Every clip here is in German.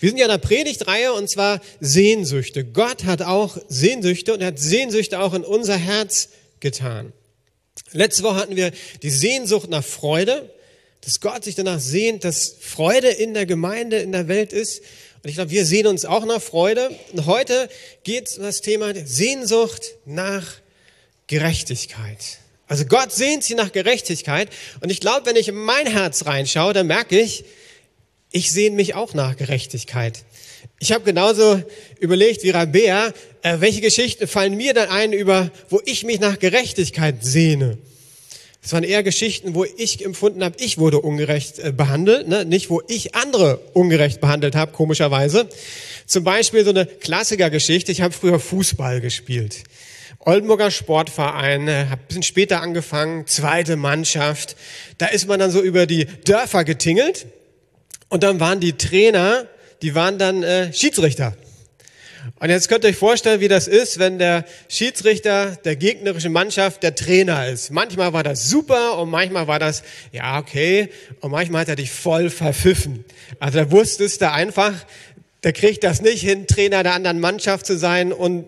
Wir sind ja in der Predigtreihe und zwar Sehnsüchte. Gott hat auch Sehnsüchte und er hat Sehnsüchte auch in unser Herz getan. Letzte Woche hatten wir die Sehnsucht nach Freude, dass Gott sich danach sehnt, dass Freude in der Gemeinde, in der Welt ist. Und ich glaube, wir sehen uns auch nach Freude. Und heute geht es um das Thema Sehnsucht nach Gerechtigkeit. Also Gott sehnt sich nach Gerechtigkeit. Und ich glaube, wenn ich in mein Herz reinschaue, dann merke ich, ich sehne mich auch nach Gerechtigkeit. Ich habe genauso überlegt wie Rabea, äh, welche Geschichten fallen mir dann ein über, wo ich mich nach Gerechtigkeit sehne. Es waren eher Geschichten, wo ich empfunden habe, ich wurde ungerecht äh, behandelt, ne? nicht wo ich andere ungerecht behandelt habe, komischerweise. Zum Beispiel so eine Klassikergeschichte, ich habe früher Fußball gespielt. Oldenburger Sportverein, äh, habe ein bisschen später angefangen, zweite Mannschaft. Da ist man dann so über die Dörfer getingelt und dann waren die Trainer, die waren dann äh, Schiedsrichter. Und jetzt könnt ihr euch vorstellen, wie das ist, wenn der Schiedsrichter der gegnerischen Mannschaft der Trainer ist. Manchmal war das super und manchmal war das, ja, okay, und manchmal hat er dich voll verpfiffen. Also da wusstest du einfach, der kriegt das nicht hin, Trainer der anderen Mannschaft zu sein und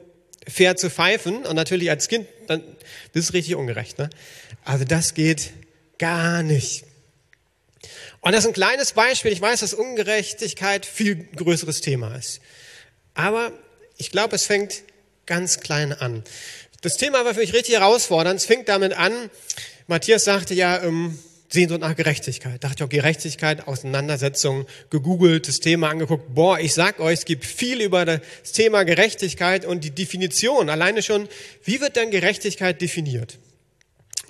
fair zu pfeifen. Und natürlich als Kind, dann, das ist richtig ungerecht. Ne? Also das geht gar nicht. Und das ist ein kleines Beispiel. Ich weiß, dass Ungerechtigkeit viel größeres Thema ist. Aber ich glaube, es fängt ganz klein an. Das Thema war für mich richtig herausfordernd. Es fängt damit an, Matthias sagte ja, ähm, Sehnsucht nach Gerechtigkeit. Dachte ich auch Gerechtigkeit, Auseinandersetzung, gegoogelt, das Thema angeguckt. Boah, ich sag euch, es gibt viel über das Thema Gerechtigkeit und die Definition. Alleine schon, wie wird denn Gerechtigkeit definiert?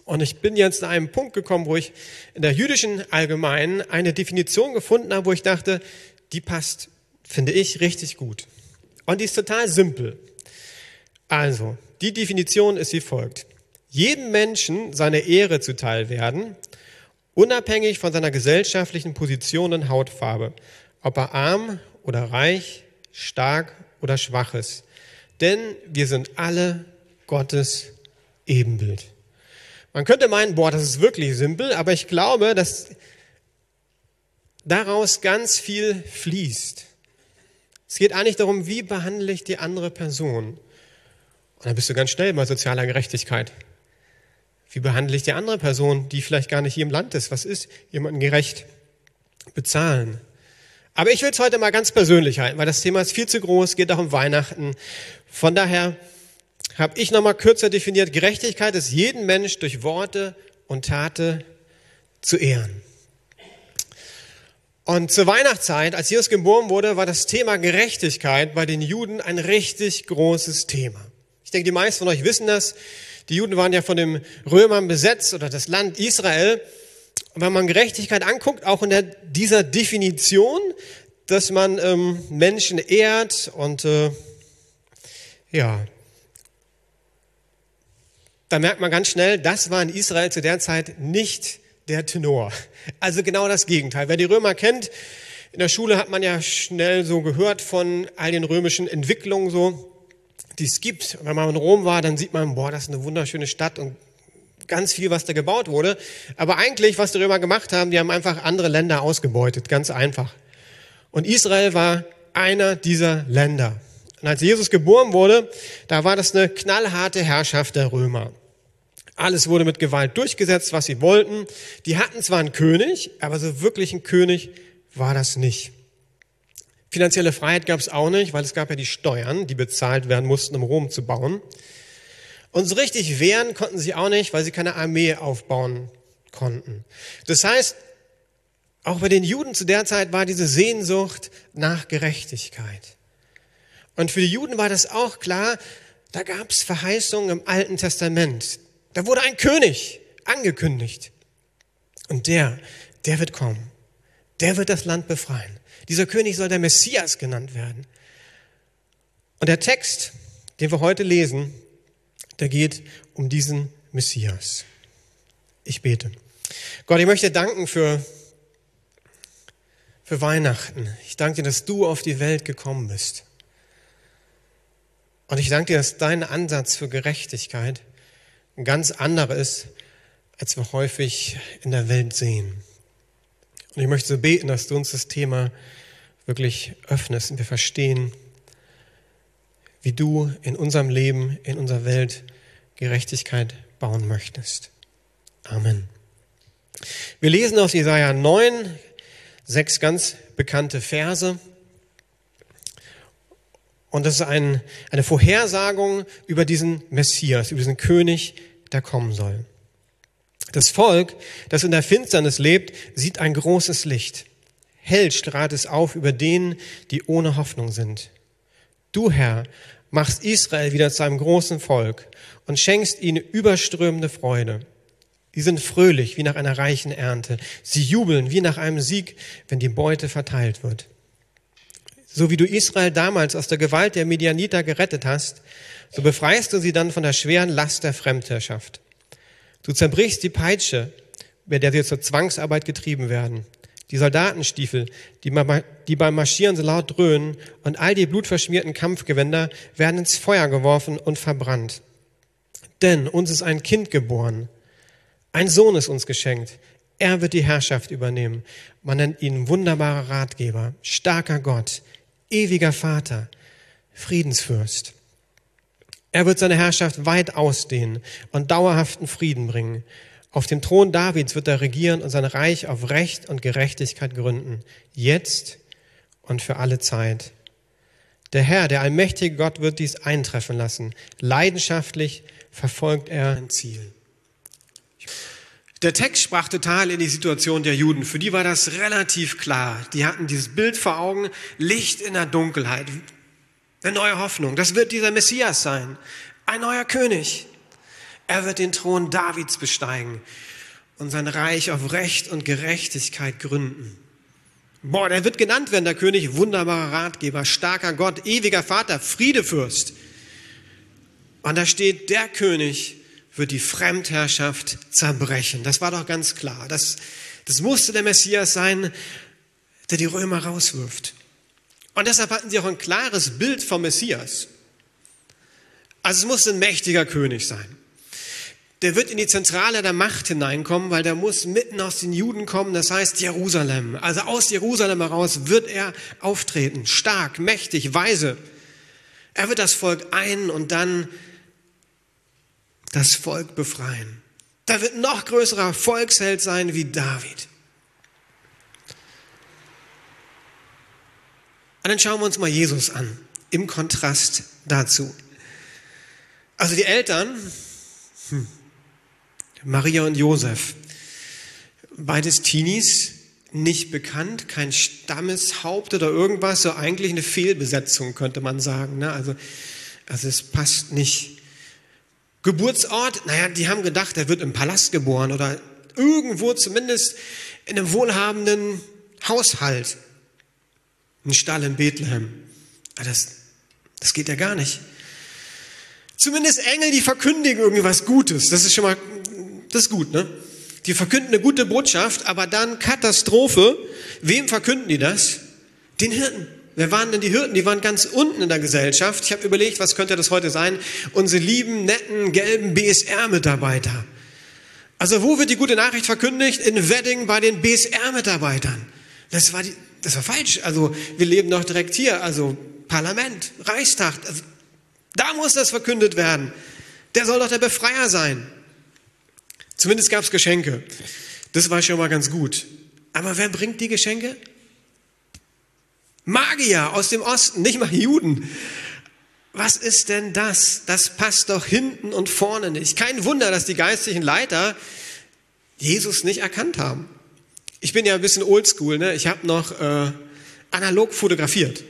Und ich bin jetzt an einem Punkt gekommen, wo ich in der jüdischen Allgemeinen eine Definition gefunden habe, wo ich dachte, die passt, finde ich, richtig gut. Und die ist total simpel. Also, die Definition ist wie folgt. Jedem Menschen seine Ehre zuteil werden, unabhängig von seiner gesellschaftlichen Position und Hautfarbe, ob er arm oder reich, stark oder schwach ist. Denn wir sind alle Gottes Ebenbild. Man könnte meinen, boah, das ist wirklich simpel, aber ich glaube, dass daraus ganz viel fließt. Es geht eigentlich darum, wie behandle ich die andere Person. Und dann bist du ganz schnell bei sozialer Gerechtigkeit. Wie behandle ich die andere Person, die vielleicht gar nicht hier im Land ist? Was ist jemanden gerecht bezahlen? Aber ich will es heute mal ganz persönlich halten, weil das Thema ist viel zu groß, geht auch um Weihnachten. Von daher habe ich nochmal kürzer definiert, Gerechtigkeit ist jeden Mensch durch Worte und Tate zu ehren. Und zur Weihnachtszeit, als Jesus geboren wurde, war das Thema Gerechtigkeit bei den Juden ein richtig großes Thema. Ich denke, die meisten von euch wissen das. Die Juden waren ja von den Römern besetzt oder das Land Israel. Und wenn man Gerechtigkeit anguckt, auch in der, dieser Definition, dass man ähm, Menschen ehrt und äh, ja, da merkt man ganz schnell, das war in Israel zu der Zeit nicht der Tenor. Also genau das Gegenteil. Wer die Römer kennt, in der Schule hat man ja schnell so gehört von all den römischen Entwicklungen so, die es gibt. Wenn man in Rom war, dann sieht man, boah, das ist eine wunderschöne Stadt und ganz viel, was da gebaut wurde. Aber eigentlich, was die Römer gemacht haben, die haben einfach andere Länder ausgebeutet, ganz einfach. Und Israel war einer dieser Länder. Und als Jesus geboren wurde, da war das eine knallharte Herrschaft der Römer. Alles wurde mit Gewalt durchgesetzt, was sie wollten. Die hatten zwar einen König, aber so wirklich ein König war das nicht. Finanzielle Freiheit gab es auch nicht, weil es gab ja die Steuern, die bezahlt werden mussten, um Rom zu bauen. Und so richtig wehren konnten sie auch nicht, weil sie keine Armee aufbauen konnten. Das heißt, auch bei den Juden zu der Zeit war diese Sehnsucht nach Gerechtigkeit. Und für die Juden war das auch klar, da gab es Verheißungen im Alten Testament. Da wurde ein König angekündigt. Und der, der wird kommen. Der wird das Land befreien. Dieser König soll der Messias genannt werden. Und der Text, den wir heute lesen, der geht um diesen Messias. Ich bete. Gott, ich möchte danken für, für Weihnachten. Ich danke dir, dass du auf die Welt gekommen bist. Und ich danke dir, dass dein Ansatz für Gerechtigkeit ein ganz anderer ist als wir häufig in der Welt sehen. Und ich möchte so beten, dass du uns das Thema wirklich öffnest und wir verstehen, wie du in unserem Leben, in unserer Welt Gerechtigkeit bauen möchtest. Amen. Wir lesen aus Jesaja 9 sechs ganz bekannte Verse. Und das ist ein, eine Vorhersagung über diesen Messias, über diesen König, der kommen soll. Das Volk, das in der Finsternis lebt, sieht ein großes Licht. Hell strahlt es auf über denen, die ohne Hoffnung sind. Du, Herr, machst Israel wieder zu einem großen Volk und schenkst ihnen überströmende Freude. Sie sind fröhlich wie nach einer reichen Ernte. Sie jubeln wie nach einem Sieg, wenn die Beute verteilt wird. So wie du Israel damals aus der Gewalt der Medianiter gerettet hast, so befreist du sie dann von der schweren Last der Fremdherrschaft. Du zerbrichst die Peitsche, bei der sie zur Zwangsarbeit getrieben werden. Die Soldatenstiefel, die, die beim Marschieren so laut dröhnen und all die blutverschmierten Kampfgewänder werden ins Feuer geworfen und verbrannt. Denn uns ist ein Kind geboren, ein Sohn ist uns geschenkt. Er wird die Herrschaft übernehmen. Man nennt ihn wunderbarer Ratgeber, starker Gott, ewiger Vater, Friedensfürst. Er wird seine Herrschaft weit ausdehnen und dauerhaften Frieden bringen. Auf dem Thron Davids wird er regieren und sein Reich auf Recht und Gerechtigkeit gründen, jetzt und für alle Zeit. Der Herr, der allmächtige Gott, wird dies eintreffen lassen. Leidenschaftlich verfolgt er ein Ziel. Der Text sprach total in die Situation der Juden. Für die war das relativ klar. Die hatten dieses Bild vor Augen, Licht in der Dunkelheit, eine neue Hoffnung. Das wird dieser Messias sein, ein neuer König. Er wird den Thron Davids besteigen und sein Reich auf Recht und Gerechtigkeit gründen. Boah, der wird genannt werden, der König, wunderbarer Ratgeber, starker Gott, ewiger Vater, Friedefürst. Und da steht der König, wird die Fremdherrschaft zerbrechen. Das war doch ganz klar. Das, das musste der Messias sein, der die Römer rauswirft. Und deshalb hatten sie auch ein klares Bild vom Messias. Also es musste ein mächtiger König sein. Der wird in die Zentrale der Macht hineinkommen, weil der muss mitten aus den Juden kommen, das heißt Jerusalem. Also aus Jerusalem heraus wird er auftreten, stark, mächtig, weise. Er wird das Volk ein und dann das Volk befreien. Da wird noch größerer Volksheld sein wie David. Und dann schauen wir uns mal Jesus an, im Kontrast dazu. Also die Eltern, hm, Maria und Josef, beides Teenies, nicht bekannt, kein Stammeshaupt oder irgendwas, so eigentlich eine Fehlbesetzung könnte man sagen. Ne? Also, also es passt nicht. Geburtsort, naja, die haben gedacht, er wird im Palast geboren oder irgendwo zumindest in einem wohlhabenden Haushalt. Ein Stall in Bethlehem. Das, das geht ja gar nicht. Zumindest Engel, die verkündigen irgendwie was Gutes. Das ist schon mal, das ist gut, ne? Die verkünden eine gute Botschaft, aber dann Katastrophe. Wem verkünden die das? Den Hirten. Wer waren denn die Hirten? Die waren ganz unten in der Gesellschaft. Ich habe überlegt, was könnte das heute sein? Unsere lieben, netten, gelben BSR-Mitarbeiter. Also wo wird die gute Nachricht verkündigt? In Wedding bei den BSR-Mitarbeitern. Das war, die, das war falsch. Also wir leben noch direkt hier. Also Parlament, Reichstag. Also, da muss das verkündet werden. Der soll doch der Befreier sein. Zumindest gab es Geschenke. Das war schon mal ganz gut. Aber wer bringt die Geschenke? Magier aus dem Osten, nicht mal Juden. Was ist denn das? Das passt doch hinten und vorne nicht. Kein Wunder, dass die geistlichen Leiter Jesus nicht erkannt haben. Ich bin ja ein bisschen oldschool, ne? ich habe noch äh, analog fotografiert.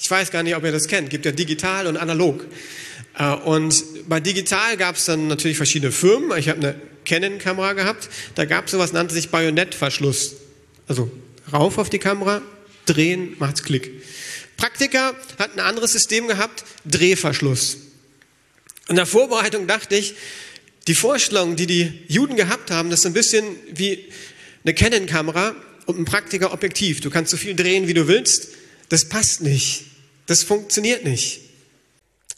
Ich weiß gar nicht, ob ihr das kennt. Gibt ja digital und analog. Äh, und bei digital gab es dann natürlich verschiedene Firmen. Ich habe eine Canon-Kamera gehabt. Da gab es sowas, nannte sich Bajonettverschluss. Also rauf auf die Kamera, drehen, macht's Klick. Praktiker hat ein anderes System gehabt, Drehverschluss. In der Vorbereitung dachte ich, die Vorstellung, die die Juden gehabt haben, das ist ein bisschen wie eine Canon-Kamera und ein Praktiker-Objektiv. Du kannst so viel drehen, wie du willst. Das passt nicht. Das funktioniert nicht.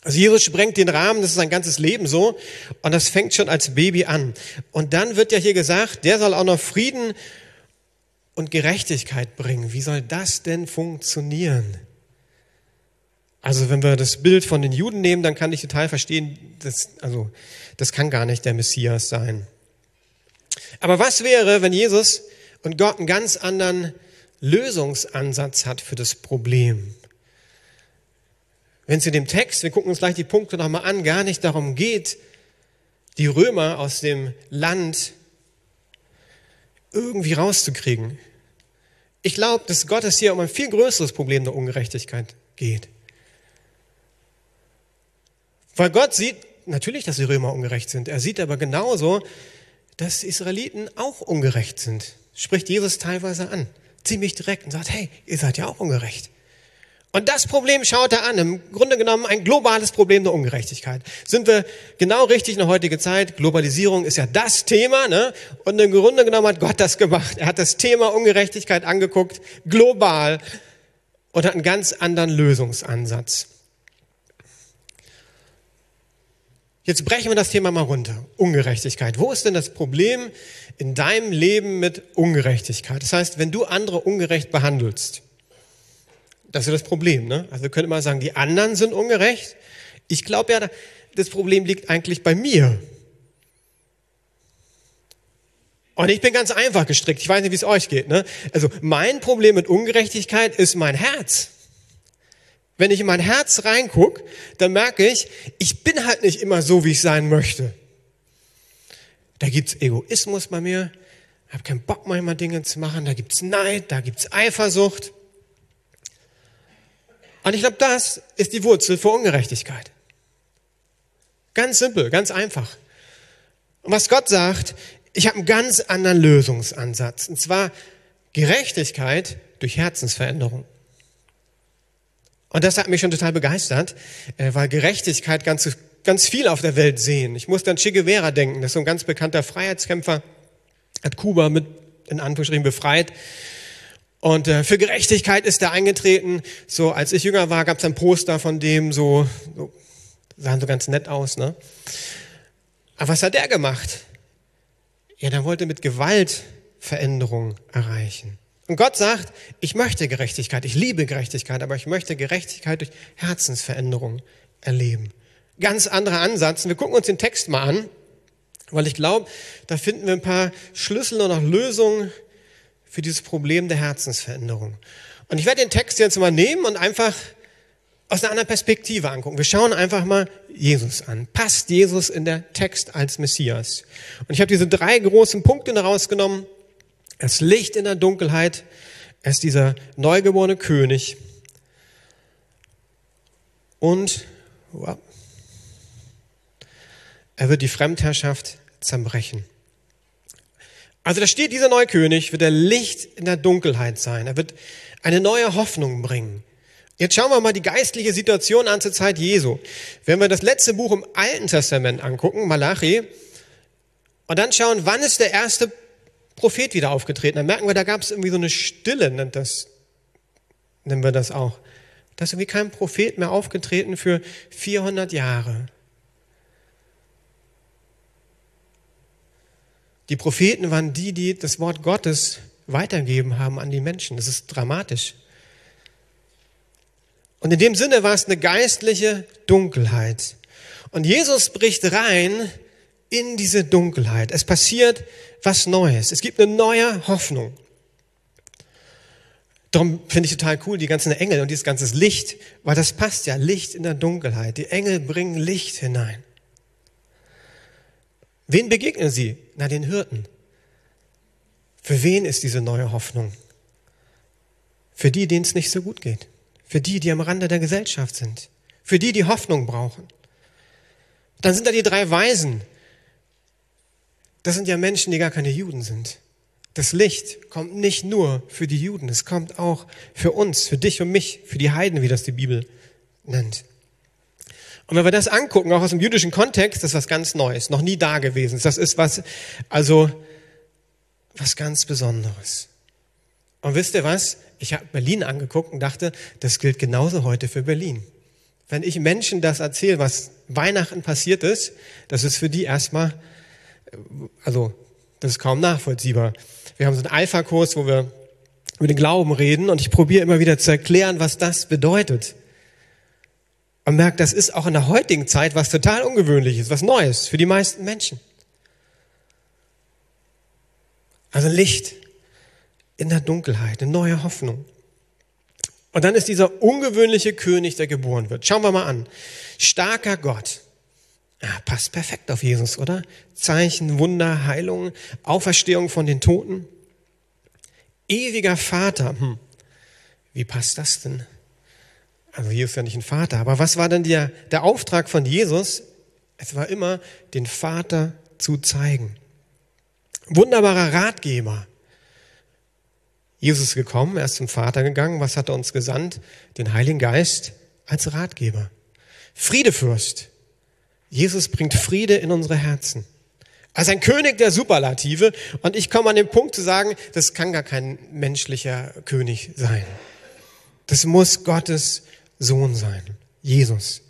Also Jesus sprengt den Rahmen, das ist sein ganzes Leben so. Und das fängt schon als Baby an. Und dann wird ja hier gesagt, der soll auch noch Frieden und Gerechtigkeit bringen. Wie soll das denn funktionieren? Also wenn wir das Bild von den Juden nehmen, dann kann ich total verstehen, dass, also, das kann gar nicht der Messias sein. Aber was wäre, wenn Jesus und Gott einen ganz anderen Lösungsansatz hat für das Problem? Wenn es in dem Text, wir gucken uns gleich die Punkte nochmal an, gar nicht darum geht, die Römer aus dem Land irgendwie rauszukriegen. Ich glaube, dass Gott es hier um ein viel größeres Problem der Ungerechtigkeit geht. Weil Gott sieht natürlich, dass die Römer ungerecht sind. Er sieht aber genauso, dass Israeliten auch ungerecht sind. Spricht Jesus teilweise an, ziemlich direkt und sagt, hey, ihr seid ja auch ungerecht. Und das Problem schaut er an. Im Grunde genommen ein globales Problem der Ungerechtigkeit. Sind wir genau richtig in der heutigen Zeit? Globalisierung ist ja das Thema, ne? Und im Grunde genommen hat Gott das gemacht. Er hat das Thema Ungerechtigkeit angeguckt, global, und hat einen ganz anderen Lösungsansatz. Jetzt brechen wir das Thema mal runter. Ungerechtigkeit. Wo ist denn das Problem in deinem Leben mit Ungerechtigkeit? Das heißt, wenn du andere ungerecht behandelst, das ist das Problem. Ne? Also wir können immer sagen, die anderen sind ungerecht. Ich glaube ja, das Problem liegt eigentlich bei mir. Und ich bin ganz einfach gestrickt. Ich weiß nicht, wie es euch geht. Ne? Also mein Problem mit Ungerechtigkeit ist mein Herz. Wenn ich in mein Herz reinguck, dann merke ich, ich bin halt nicht immer so, wie ich sein möchte. Da gibt's Egoismus bei mir, ich habe keinen Bock manchmal Dinge zu machen, da gibt's Neid, da gibt's Eifersucht. Und ich glaube, das ist die Wurzel für Ungerechtigkeit. Ganz simpel, ganz einfach. Und was Gott sagt, ich habe einen ganz anderen Lösungsansatz. Und zwar Gerechtigkeit durch Herzensveränderung. Und das hat mich schon total begeistert, äh, weil Gerechtigkeit ganz, ganz viel auf der Welt sehen. Ich muss an Che Guevara denken, das ist so ein ganz bekannter Freiheitskämpfer, hat Kuba mit, in Anführungsstrichen, befreit. Und äh, für Gerechtigkeit ist er eingetreten. So, als ich jünger war, gab es ein Poster von dem, so, so, sahen so ganz nett aus, ne? Aber was hat der gemacht? Ja, der wollte mit Gewalt Veränderung erreichen. Und Gott sagt, ich möchte Gerechtigkeit, ich liebe Gerechtigkeit, aber ich möchte Gerechtigkeit durch Herzensveränderung erleben. Ganz anderer Ansatz. Wir gucken uns den Text mal an, weil ich glaube, da finden wir ein paar Schlüssel und auch Lösungen für dieses Problem der Herzensveränderung. Und ich werde den Text jetzt mal nehmen und einfach aus einer anderen Perspektive angucken. Wir schauen einfach mal Jesus an. Passt Jesus in der Text als Messias? Und ich habe diese drei großen Punkte herausgenommen. Das Licht in der Dunkelheit. Er ist dieser neugeborene König. Und er wird die Fremdherrschaft zerbrechen. Also da steht, dieser neue König wird der Licht in der Dunkelheit sein. Er wird eine neue Hoffnung bringen. Jetzt schauen wir mal die geistliche Situation an zur Zeit Jesu. Wenn wir das letzte Buch im Alten Testament angucken, Malachi, und dann schauen, wann ist der erste Prophet wieder aufgetreten. Dann merken wir, da gab es irgendwie so eine Stille, nennt das, nennen wir das auch. Da ist irgendwie kein Prophet mehr aufgetreten für 400 Jahre. Die Propheten waren die, die das Wort Gottes weitergeben haben an die Menschen. Das ist dramatisch. Und in dem Sinne war es eine geistliche Dunkelheit. Und Jesus bricht rein in diese Dunkelheit. Es passiert was Neues. Es gibt eine neue Hoffnung. Darum finde ich total cool, die ganzen Engel und dieses ganze Licht, weil das passt ja, Licht in der Dunkelheit. Die Engel bringen Licht hinein. Wen begegnen sie? Na, den Hirten. Für wen ist diese neue Hoffnung? Für die, denen es nicht so gut geht. Für die, die am Rande der Gesellschaft sind. Für die, die Hoffnung brauchen. Dann sind da die drei Weisen, das sind ja Menschen, die gar keine Juden sind. Das Licht kommt nicht nur für die Juden, es kommt auch für uns, für dich und mich, für die Heiden, wie das die Bibel nennt. Und wenn wir das angucken, auch aus dem jüdischen Kontext, das ist was ganz Neues, noch nie da gewesen. Das ist was, also, was ganz Besonderes. Und wisst ihr was? Ich habe Berlin angeguckt und dachte, das gilt genauso heute für Berlin. Wenn ich Menschen das erzähle, was Weihnachten passiert ist, das ist für die erstmal, also das ist kaum nachvollziehbar. Wir haben so einen Alpha-Kurs, wo wir über den Glauben reden und ich probiere immer wieder zu erklären, was das bedeutet. Und merkt, das ist auch in der heutigen Zeit was total ungewöhnliches, was Neues für die meisten Menschen. Also Licht in der Dunkelheit, eine neue Hoffnung. Und dann ist dieser ungewöhnliche König, der geboren wird. Schauen wir mal an. Starker Gott. Ja, passt perfekt auf Jesus, oder? Zeichen, Wunder, Heilung, Auferstehung von den Toten. Ewiger Vater. Hm. Wie passt das denn? Also Jesus ist ja nicht ein Vater, aber was war denn der, der Auftrag von Jesus? Es war immer, den Vater zu zeigen. Wunderbarer Ratgeber. Jesus ist gekommen, er ist zum Vater gegangen. Was hat er uns gesandt? Den Heiligen Geist als Ratgeber. Friedefürst. Jesus bringt Friede in unsere Herzen. Als ein König der Superlative. Und ich komme an den Punkt zu sagen, das kann gar kein menschlicher König sein. Das muss Gottes Sohn sein, Jesus.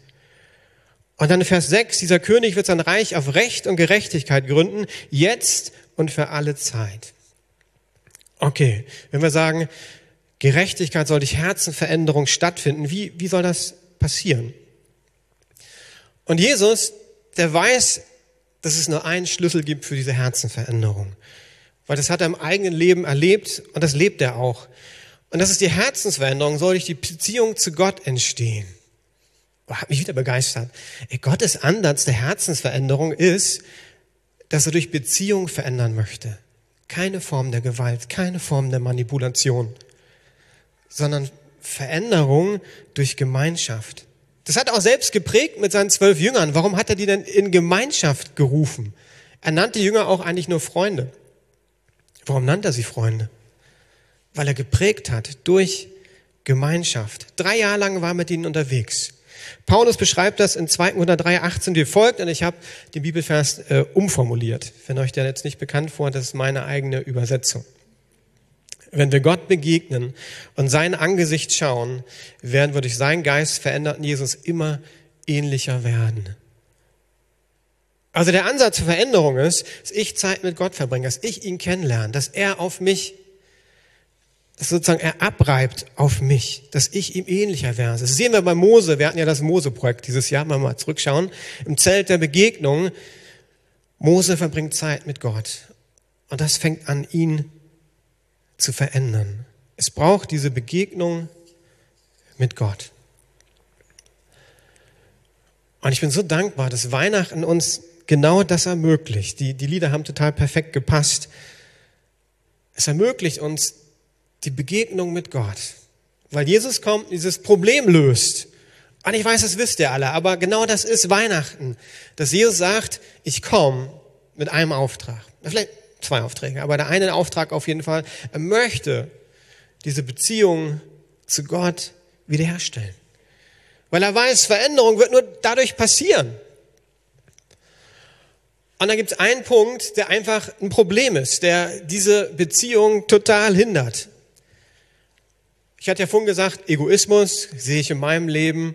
Und dann Vers 6, dieser König wird sein Reich auf Recht und Gerechtigkeit gründen, jetzt und für alle Zeit. Okay, wenn wir sagen, Gerechtigkeit soll durch Herzenveränderung stattfinden, wie, wie soll das passieren? Und Jesus, der weiß, dass es nur einen Schlüssel gibt für diese Herzenveränderung. Weil das hat er im eigenen Leben erlebt und das lebt er auch. Und das ist die Herzensveränderung, soll durch die Beziehung zu Gott entstehen. Oh, hat mich wieder begeistert. Ey, Gottes Ansatz der Herzensveränderung ist, dass er durch Beziehung verändern möchte. Keine Form der Gewalt, keine Form der Manipulation, sondern Veränderung durch Gemeinschaft. Das hat er auch selbst geprägt mit seinen zwölf Jüngern. Warum hat er die denn in Gemeinschaft gerufen? Er nannte Jünger auch eigentlich nur Freunde. Warum nannte er sie Freunde? weil er geprägt hat durch Gemeinschaft. Drei Jahre lang war er mit ihnen unterwegs. Paulus beschreibt das in 2. Korinther 3, 18 wie folgt und ich habe den Bibelvers äh, umformuliert. Wenn euch der jetzt nicht bekannt vor, das ist meine eigene Übersetzung. Wenn wir Gott begegnen und sein Angesicht schauen, werden wir durch seinen Geist veränderten Jesus immer ähnlicher werden. Also der Ansatz zur Veränderung ist, dass ich Zeit mit Gott verbringe, dass ich ihn kennenlerne, dass er auf mich dass sozusagen er abreibt auf mich, dass ich ihm ähnlicher werde. Das sehen wir bei Mose. Wir hatten ja das Mose-Projekt dieses Jahr, mal, mal zurückschauen. Im Zelt der Begegnung. Mose verbringt Zeit mit Gott. Und das fängt an, ihn zu verändern. Es braucht diese Begegnung mit Gott. Und ich bin so dankbar, dass Weihnachten uns genau das ermöglicht. Die, die Lieder haben total perfekt gepasst. Es ermöglicht uns, die Begegnung mit Gott. Weil Jesus kommt, dieses Problem löst. Und ich weiß, das wisst ihr alle, aber genau das ist Weihnachten. Dass Jesus sagt, ich komme mit einem Auftrag. Vielleicht zwei Aufträge, aber der eine Auftrag auf jeden Fall. Er möchte diese Beziehung zu Gott wiederherstellen. Weil er weiß, Veränderung wird nur dadurch passieren. Und dann gibt es einen Punkt, der einfach ein Problem ist, der diese Beziehung total hindert. Ich hatte ja vorhin gesagt, Egoismus sehe ich in meinem Leben.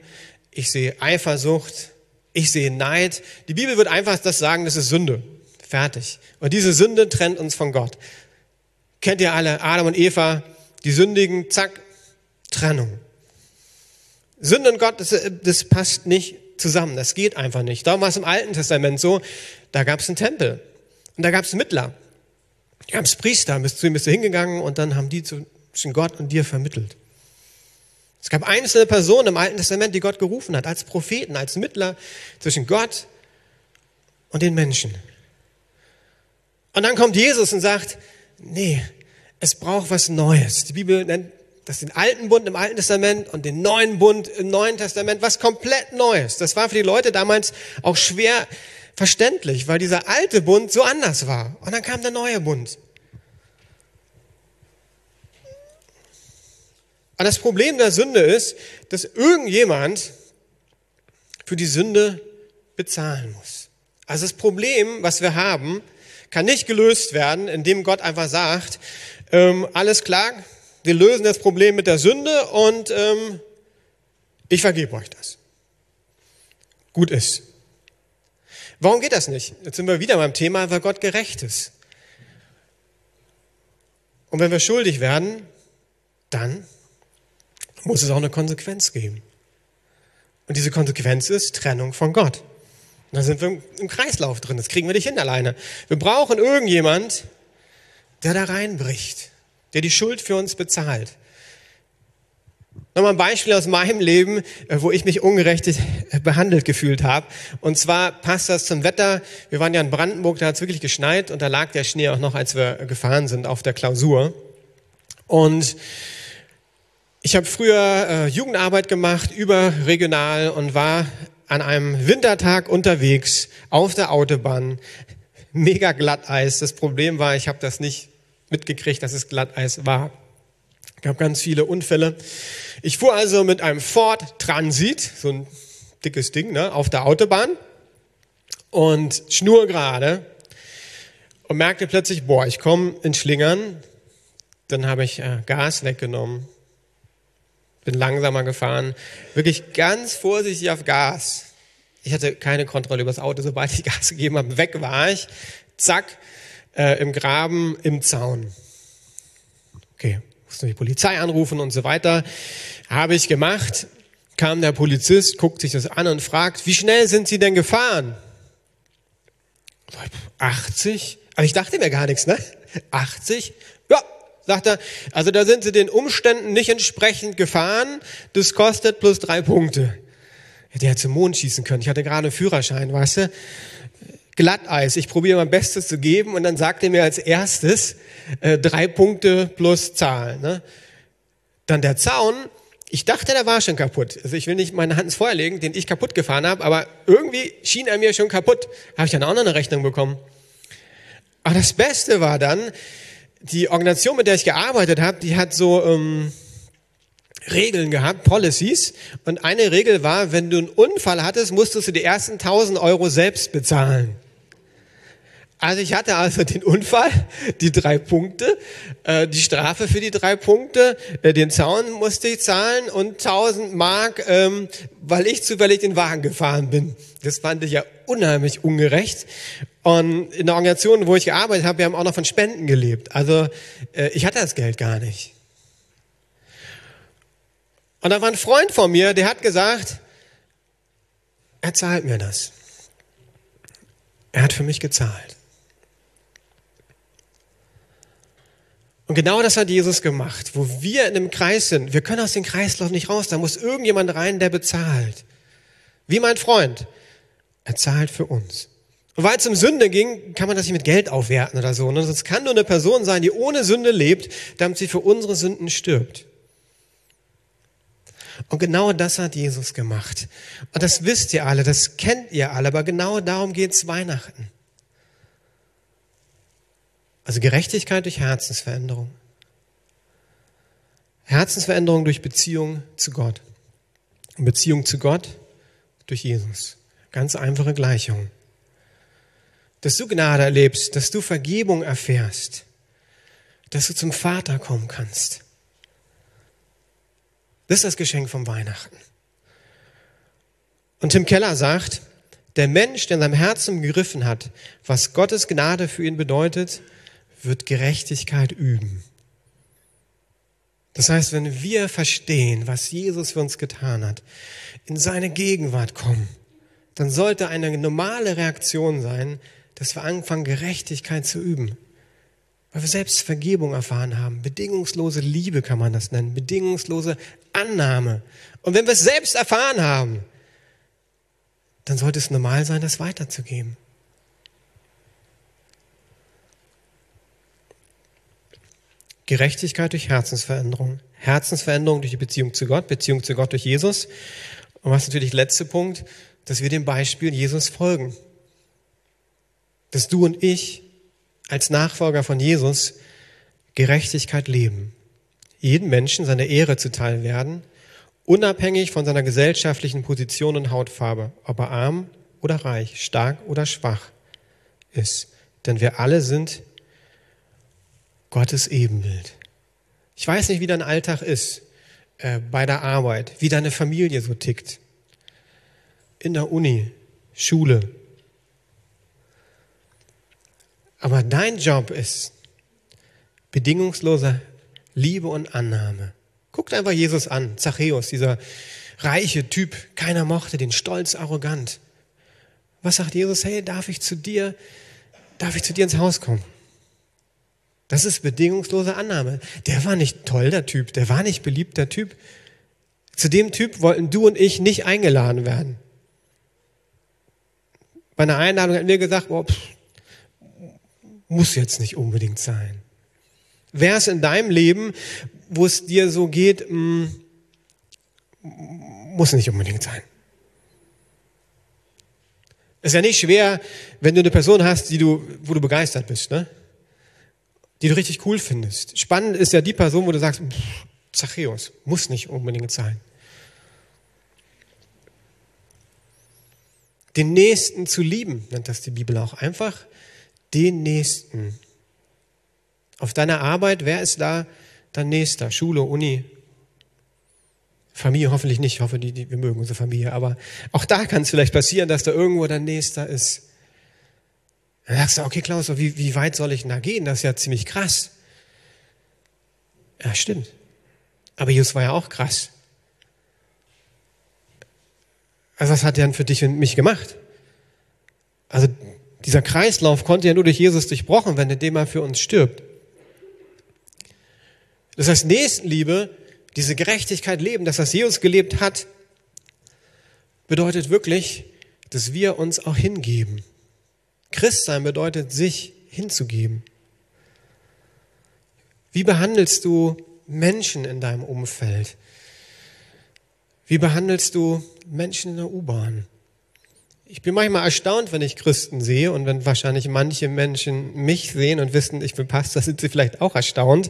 Ich sehe Eifersucht. Ich sehe Neid. Die Bibel wird einfach das sagen, das ist Sünde. Fertig. Und diese Sünde trennt uns von Gott. Kennt ihr alle Adam und Eva? Die sündigen, zack, Trennung. Sünde und Gott, das, das passt nicht zusammen. Das geht einfach nicht. Darum war es im Alten Testament so, da gab es einen Tempel. Und da gab es Mittler. Da gab es Priester, bist du, bist du hingegangen und dann haben die zwischen Gott und dir vermittelt. Es gab einzelne Personen im Alten Testament, die Gott gerufen hat, als Propheten, als Mittler zwischen Gott und den Menschen. Und dann kommt Jesus und sagt, nee, es braucht was Neues. Die Bibel nennt das den alten Bund im Alten Testament und den neuen Bund im Neuen Testament, was komplett Neues. Das war für die Leute damals auch schwer verständlich, weil dieser alte Bund so anders war. Und dann kam der neue Bund. Aber das Problem der Sünde ist, dass irgendjemand für die Sünde bezahlen muss. Also das Problem, was wir haben, kann nicht gelöst werden, indem Gott einfach sagt, ähm, alles klar, wir lösen das Problem mit der Sünde und ähm, ich vergebe euch das. gut ist. Warum geht das nicht? Jetzt sind wir wieder beim Thema, weil Gott gerecht ist. Und wenn wir schuldig werden, dann muss es auch eine Konsequenz geben. Und diese Konsequenz ist Trennung von Gott. Und da sind wir im Kreislauf drin. Das kriegen wir nicht hin alleine. Wir brauchen irgendjemand, der da reinbricht, der die Schuld für uns bezahlt. Nochmal ein Beispiel aus meinem Leben, äh, wo ich mich ungerecht äh, behandelt gefühlt habe. Und zwar passt das zum Wetter. Wir waren ja in Brandenburg, da hat es wirklich geschneit und da lag der Schnee auch noch, als wir gefahren sind auf der Klausur. Und ich habe früher äh, Jugendarbeit gemacht, überregional und war an einem Wintertag unterwegs auf der Autobahn. Mega Glatteis. Das Problem war, ich habe das nicht mitgekriegt, dass es Glatteis war. Es gab ganz viele Unfälle. Ich fuhr also mit einem Ford Transit, so ein dickes Ding, ne, auf der Autobahn und schnurgerade und merkte plötzlich, boah, ich komme in Schlingern. Dann habe ich äh, Gas weggenommen, bin langsamer gefahren, wirklich ganz vorsichtig auf Gas. Ich hatte keine Kontrolle über das Auto, sobald ich Gas gegeben habe, weg war ich, zack, äh, im Graben, im Zaun. Okay, musste die Polizei anrufen und so weiter. Habe ich gemacht. Kam der Polizist, guckt sich das an und fragt, wie schnell sind Sie denn gefahren? 80? Aber ich dachte mir gar nichts, ne? 80? Ja, sagt er. Also da sind Sie den Umständen nicht entsprechend gefahren. Das kostet plus drei Punkte. Hätte ja zum Mond schießen können. Ich hatte gerade einen Führerschein, weißt du? Glatteis. Ich probiere mein Bestes zu geben und dann sagt er mir als erstes äh, drei Punkte plus Zahl. Ne? Dann der Zaun. Ich dachte, der war schon kaputt. Also ich will nicht meine Hand ins Feuer legen, den ich kaputt gefahren habe, aber irgendwie schien er mir schon kaputt. Habe ich dann auch noch eine Rechnung bekommen. Aber das Beste war dann, die Organisation, mit der ich gearbeitet habe, die hat so ähm, Regeln gehabt, Policies. Und eine Regel war, wenn du einen Unfall hattest, musstest du die ersten 1000 Euro selbst bezahlen. Also ich hatte also den Unfall, die drei Punkte, äh, die Strafe für die drei Punkte, äh, den Zaun musste ich zahlen und 1000 Mark, ähm, weil ich zufällig den Wagen gefahren bin. Das fand ich ja unheimlich ungerecht. Und in der Organisation, wo ich gearbeitet habe, wir haben auch noch von Spenden gelebt. Also äh, ich hatte das Geld gar nicht. Und da war ein Freund von mir, der hat gesagt, er zahlt mir das. Er hat für mich gezahlt. Und genau das hat Jesus gemacht, wo wir in einem Kreis sind. Wir können aus dem Kreislauf nicht raus. Da muss irgendjemand rein, der bezahlt. Wie mein Freund. Er zahlt für uns. Und weil es um Sünde ging, kann man das nicht mit Geld aufwerten oder so. Und es kann nur eine Person sein, die ohne Sünde lebt, damit sie für unsere Sünden stirbt. Und genau das hat Jesus gemacht. Und das wisst ihr alle, das kennt ihr alle, aber genau darum geht's Weihnachten. Also Gerechtigkeit durch Herzensveränderung. Herzensveränderung durch Beziehung zu Gott. Beziehung zu Gott durch Jesus. Ganz einfache Gleichung. Dass du Gnade erlebst, dass du Vergebung erfährst, dass du zum Vater kommen kannst. Das ist das Geschenk vom Weihnachten. Und Tim Keller sagt, der Mensch, der in seinem Herzen gegriffen hat, was Gottes Gnade für ihn bedeutet, wird Gerechtigkeit üben. Das heißt, wenn wir verstehen, was Jesus für uns getan hat, in seine Gegenwart kommen, dann sollte eine normale Reaktion sein, dass wir anfangen, Gerechtigkeit zu üben. Weil wir selbst Vergebung erfahren haben. Bedingungslose Liebe kann man das nennen. Bedingungslose Annahme. Und wenn wir es selbst erfahren haben, dann sollte es normal sein, das weiterzugeben. Gerechtigkeit durch Herzensveränderung. Herzensveränderung durch die Beziehung zu Gott, Beziehung zu Gott durch Jesus. Und was natürlich letzte Punkt, dass wir dem Beispiel Jesus folgen. Dass du und ich als Nachfolger von Jesus Gerechtigkeit leben. Jeden Menschen seine Ehre zuteil werden, unabhängig von seiner gesellschaftlichen Position und Hautfarbe, ob er arm oder reich, stark oder schwach ist. Denn wir alle sind Gottes Ebenbild. Ich weiß nicht, wie dein Alltag ist äh, bei der Arbeit, wie deine Familie so tickt. in der Uni, Schule. Aber dein Job ist bedingungslose Liebe und Annahme. Guckt einfach Jesus an, Zachäus, dieser reiche Typ, keiner mochte den, stolz, arrogant. Was sagt Jesus? Hey, darf ich zu dir, darf ich zu dir ins Haus kommen? Das ist bedingungslose Annahme. Der war nicht toll, der Typ, der war nicht beliebt, der Typ. Zu dem Typ wollten du und ich nicht eingeladen werden. Bei einer Einladung hat mir gesagt, oh, pff, muss jetzt nicht unbedingt sein. Wer ist in deinem Leben, wo es dir so geht, mm, muss nicht unbedingt sein. Es ist ja nicht schwer, wenn du eine Person hast, die du, wo du begeistert bist, ne? die du richtig cool findest. Spannend ist ja die Person, wo du sagst, Zachäus, muss nicht unbedingt sein. Den Nächsten zu lieben, nennt das die Bibel auch einfach. Den Nächsten. Auf deiner Arbeit, wer ist da dein Nächster? Schule, Uni, Familie hoffentlich nicht. Ich hoffe, die, die, wir mögen unsere Familie. Aber auch da kann es vielleicht passieren, dass da irgendwo dein Nächster ist. Dann sagst du, okay, Klaus, wie, wie weit soll ich denn da gehen? Das ist ja ziemlich krass. Ja, stimmt. Aber Jesus war ja auch krass. Also was hat er denn für dich und mich gemacht? Dieser Kreislauf konnte ja nur durch Jesus durchbrochen werden, indem er für uns stirbt. Das heißt, Nächstenliebe, diese Gerechtigkeit leben, dass das Jesus gelebt hat, bedeutet wirklich, dass wir uns auch hingeben. Christsein bedeutet, sich hinzugeben. Wie behandelst du Menschen in deinem Umfeld? Wie behandelst du Menschen in der U-Bahn? Ich bin manchmal erstaunt, wenn ich Christen sehe und wenn wahrscheinlich manche Menschen mich sehen und wissen, ich bin Pastor, sind sie vielleicht auch erstaunt.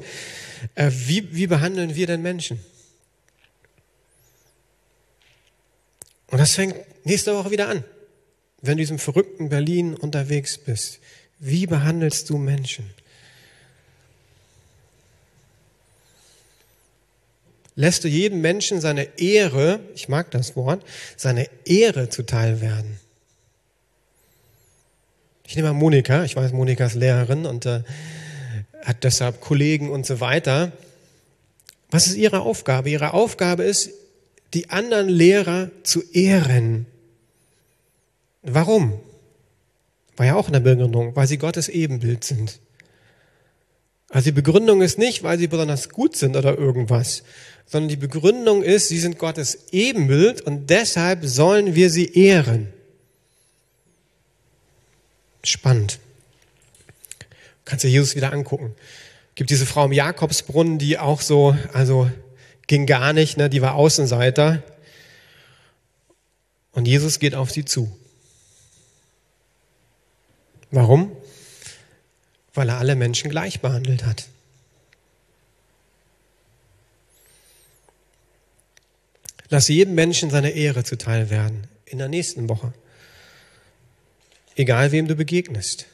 Äh, wie, wie behandeln wir denn Menschen? Und das fängt nächste Woche wieder an, wenn du in diesem verrückten Berlin unterwegs bist. Wie behandelst du Menschen? Lässt du jedem Menschen seine Ehre, ich mag das Wort, seine Ehre zuteil werden? Ich nehme mal Monika, ich weiß, Monika ist Lehrerin und äh, hat deshalb Kollegen und so weiter. Was ist ihre Aufgabe? Ihre Aufgabe ist, die anderen Lehrer zu ehren. Warum? War ja auch in der Begründung, weil sie Gottes Ebenbild sind. Also die Begründung ist nicht, weil sie besonders gut sind oder irgendwas, sondern die Begründung ist, sie sind Gottes Ebenbild und deshalb sollen wir sie ehren. Spannend. Kannst du Jesus wieder angucken. Gibt diese Frau im Jakobsbrunnen, die auch so, also ging gar nicht, ne? die war Außenseiter. Und Jesus geht auf sie zu. Warum? Weil er alle Menschen gleich behandelt hat. Lass jedem Menschen seine Ehre zuteil werden in der nächsten Woche. Egal wem du begegnest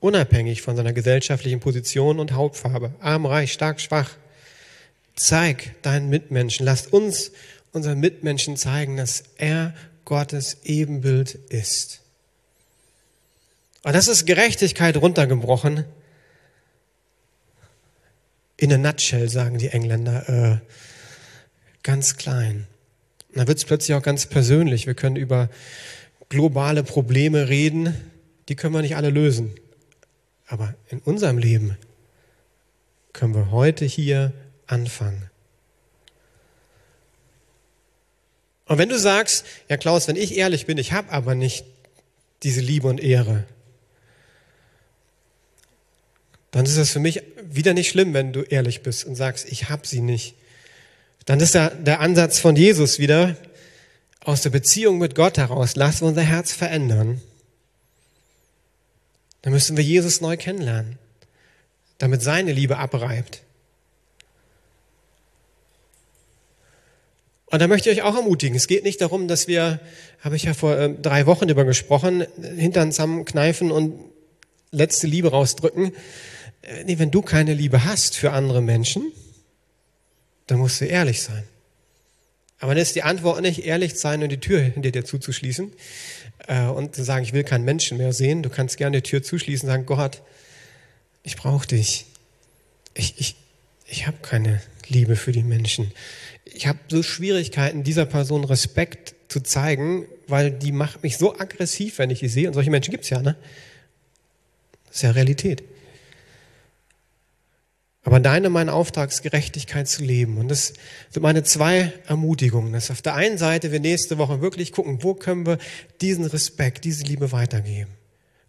unabhängig von seiner gesellschaftlichen Position und Hauptfarbe, arm, reich, stark, schwach. Zeig deinen Mitmenschen, lasst uns unseren Mitmenschen zeigen, dass er Gottes Ebenbild ist. Und das ist Gerechtigkeit runtergebrochen. In a nutshell, sagen die Engländer, äh, ganz klein. Und da wird es plötzlich auch ganz persönlich. Wir können über globale Probleme reden, die können wir nicht alle lösen. Aber in unserem Leben können wir heute hier anfangen. Und wenn du sagst, ja Klaus, wenn ich ehrlich bin, ich habe aber nicht diese Liebe und Ehre, dann ist das für mich wieder nicht schlimm, wenn du ehrlich bist und sagst, ich habe sie nicht. Dann ist da der Ansatz von Jesus wieder aus der Beziehung mit Gott heraus, lass unser Herz verändern dann müssen wir Jesus neu kennenlernen, damit seine Liebe abreibt. Und da möchte ich euch auch ermutigen. Es geht nicht darum, dass wir, habe ich ja vor äh, drei Wochen darüber gesprochen, Hintern zusammenkneifen und letzte Liebe rausdrücken. Äh, nee, wenn du keine Liebe hast für andere Menschen, dann musst du ehrlich sein. Aber dann ist die Antwort nicht, ehrlich sein und die Tür hinter dir zuzuschließen äh, und zu sagen, ich will keinen Menschen mehr sehen. Du kannst gerne die Tür zuschließen und sagen, Gott, ich brauche dich. Ich, ich, ich habe keine Liebe für die Menschen. Ich habe so Schwierigkeiten, dieser Person Respekt zu zeigen, weil die macht mich so aggressiv, wenn ich die sehe. Und solche Menschen gibt's ja, ne? Das ist ja Realität. Aber deine, mein Auftrag ist Gerechtigkeit zu leben. Und das sind meine zwei Ermutigungen. Dass auf der einen Seite wir nächste Woche wirklich gucken, wo können wir diesen Respekt, diese Liebe weitergeben.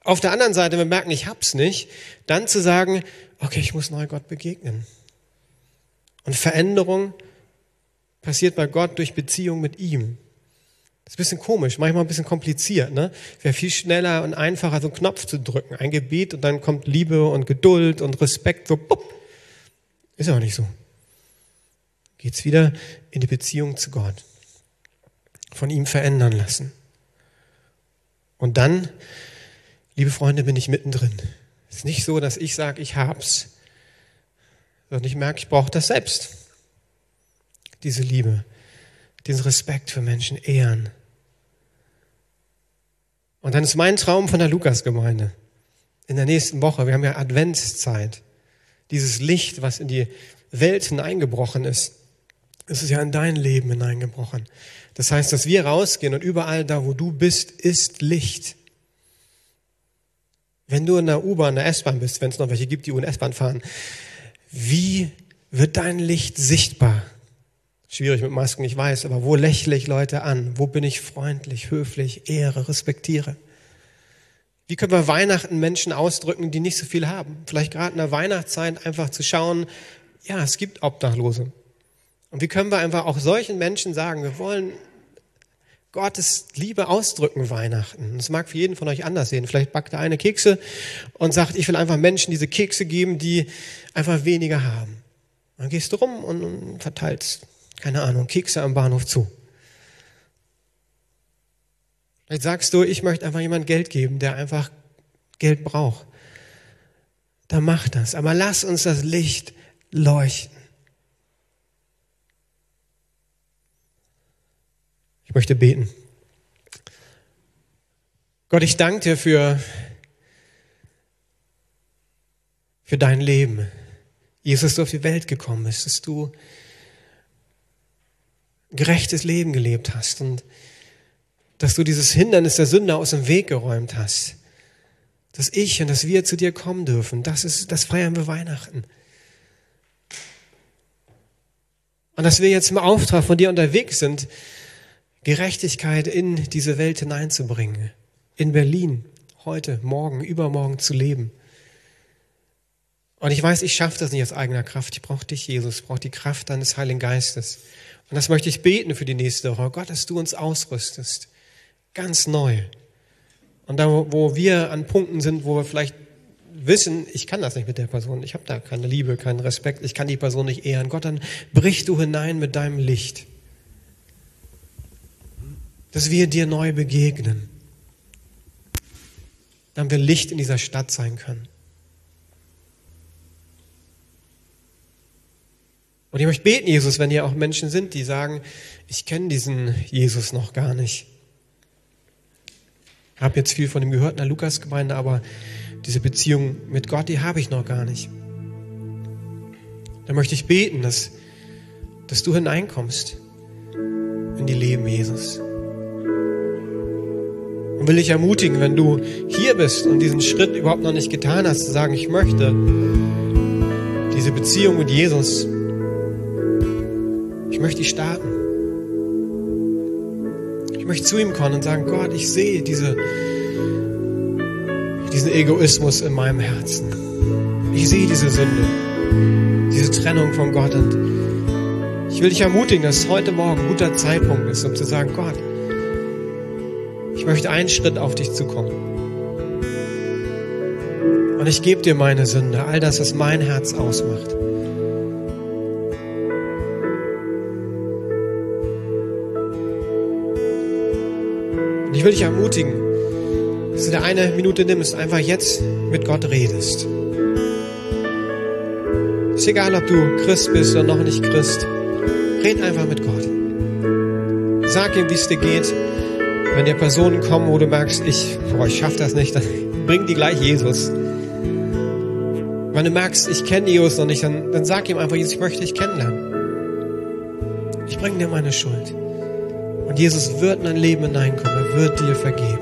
Auf der anderen Seite, wir merken, ich hab's nicht, dann zu sagen, okay, ich muss neu Gott begegnen. Und Veränderung passiert bei Gott durch Beziehung mit ihm. Das ist ein bisschen komisch, manchmal ein bisschen kompliziert. Ne? Wäre viel schneller und einfacher, so einen Knopf zu drücken, ein Gebet und dann kommt Liebe und Geduld und Respekt so. Bupp. Ist aber nicht so. Geht's wieder in die Beziehung zu Gott. Von ihm verändern lassen. Und dann, liebe Freunde, bin ich mittendrin. Es ist nicht so, dass ich sage, ich hab's, sondern ich merke, ich brauche das selbst. Diese Liebe, diesen Respekt für Menschen, Ehren. Und dann ist mein Traum von der Lukasgemeinde in der nächsten Woche, wir haben ja Adventszeit, dieses Licht, was in die Welt hineingebrochen ist, es ist ja in dein Leben hineingebrochen. Das heißt, dass wir rausgehen und überall da, wo du bist, ist Licht. Wenn du in der U-Bahn, der S-Bahn bist, wenn es noch welche gibt, die U- und S-Bahn fahren, wie wird dein Licht sichtbar? Schwierig mit Masken, ich weiß, aber wo lächle ich Leute an? Wo bin ich freundlich, höflich, ehre, respektiere? Wie können wir Weihnachten Menschen ausdrücken, die nicht so viel haben? Vielleicht gerade in der Weihnachtszeit einfach zu schauen, ja, es gibt Obdachlose. Und wie können wir einfach auch solchen Menschen sagen, wir wollen Gottes Liebe ausdrücken Weihnachten. Das mag für jeden von euch anders sehen. Vielleicht backt er eine Kekse und sagt, ich will einfach Menschen diese Kekse geben, die einfach weniger haben. Dann gehst du rum und verteilst, keine Ahnung, Kekse am Bahnhof zu. Vielleicht sagst du, ich möchte einfach jemand Geld geben, der einfach Geld braucht. Dann mach das. Aber lass uns das Licht leuchten. Ich möchte beten. Gott, ich danke dir für, für dein Leben. Jesus, du auf die Welt gekommen bist, dass du gerechtes Leben gelebt hast und dass du dieses Hindernis der Sünde aus dem Weg geräumt hast. Dass ich und dass wir zu dir kommen dürfen. Das ist, das feiern wir Weihnachten. Und dass wir jetzt im Auftrag von dir unterwegs sind, Gerechtigkeit in diese Welt hineinzubringen. In Berlin, heute, morgen, übermorgen zu leben. Und ich weiß, ich schaffe das nicht aus eigener Kraft. Ich brauche dich, Jesus. Ich brauche die Kraft deines Heiligen Geistes. Und das möchte ich beten für die nächste Woche. Gott, dass du uns ausrüstest Ganz neu. Und da, wo wir an Punkten sind, wo wir vielleicht wissen, ich kann das nicht mit der Person, ich habe da keine Liebe, keinen Respekt, ich kann die Person nicht ehren. Gott, dann brich du hinein mit deinem Licht. Dass wir dir neu begegnen. Dann wir Licht in dieser Stadt sein können. Und ich möchte beten, Jesus, wenn hier auch Menschen sind, die sagen, ich kenne diesen Jesus noch gar nicht. Habe jetzt viel von ihm gehört in der Lukasgemeinde, aber diese Beziehung mit Gott, die habe ich noch gar nicht. Da möchte ich beten, dass, dass du hineinkommst in die Leben Jesus. Und will dich ermutigen, wenn du hier bist und diesen Schritt überhaupt noch nicht getan hast, zu sagen, ich möchte diese Beziehung mit Jesus, ich möchte die starten möchte zu ihm kommen und sagen, Gott, ich sehe diese, diesen Egoismus in meinem Herzen. Ich sehe diese Sünde, diese Trennung von Gott. Und ich will dich ermutigen, dass heute Morgen ein guter Zeitpunkt ist, um zu sagen, Gott, ich möchte einen Schritt auf dich zukommen. Und ich gebe dir meine Sünde, all das, was mein Herz ausmacht. Ich will dich ermutigen, dass du dir eine Minute nimmst, einfach jetzt mit Gott redest. Ist egal, ob du Christ bist oder noch nicht Christ. Red einfach mit Gott. sag ihm, wie es dir geht. Wenn dir Personen kommen, wo du merkst, ich, boah, ich schaff das nicht, dann bring die gleich Jesus. Wenn du merkst, ich kenne Jesus noch nicht, dann, dann sag ihm einfach, Jesus, ich möchte dich kennenlernen. Ich bringe dir meine Schuld. Und Jesus wird in dein Leben hineinkommen. Wird dir vergeben.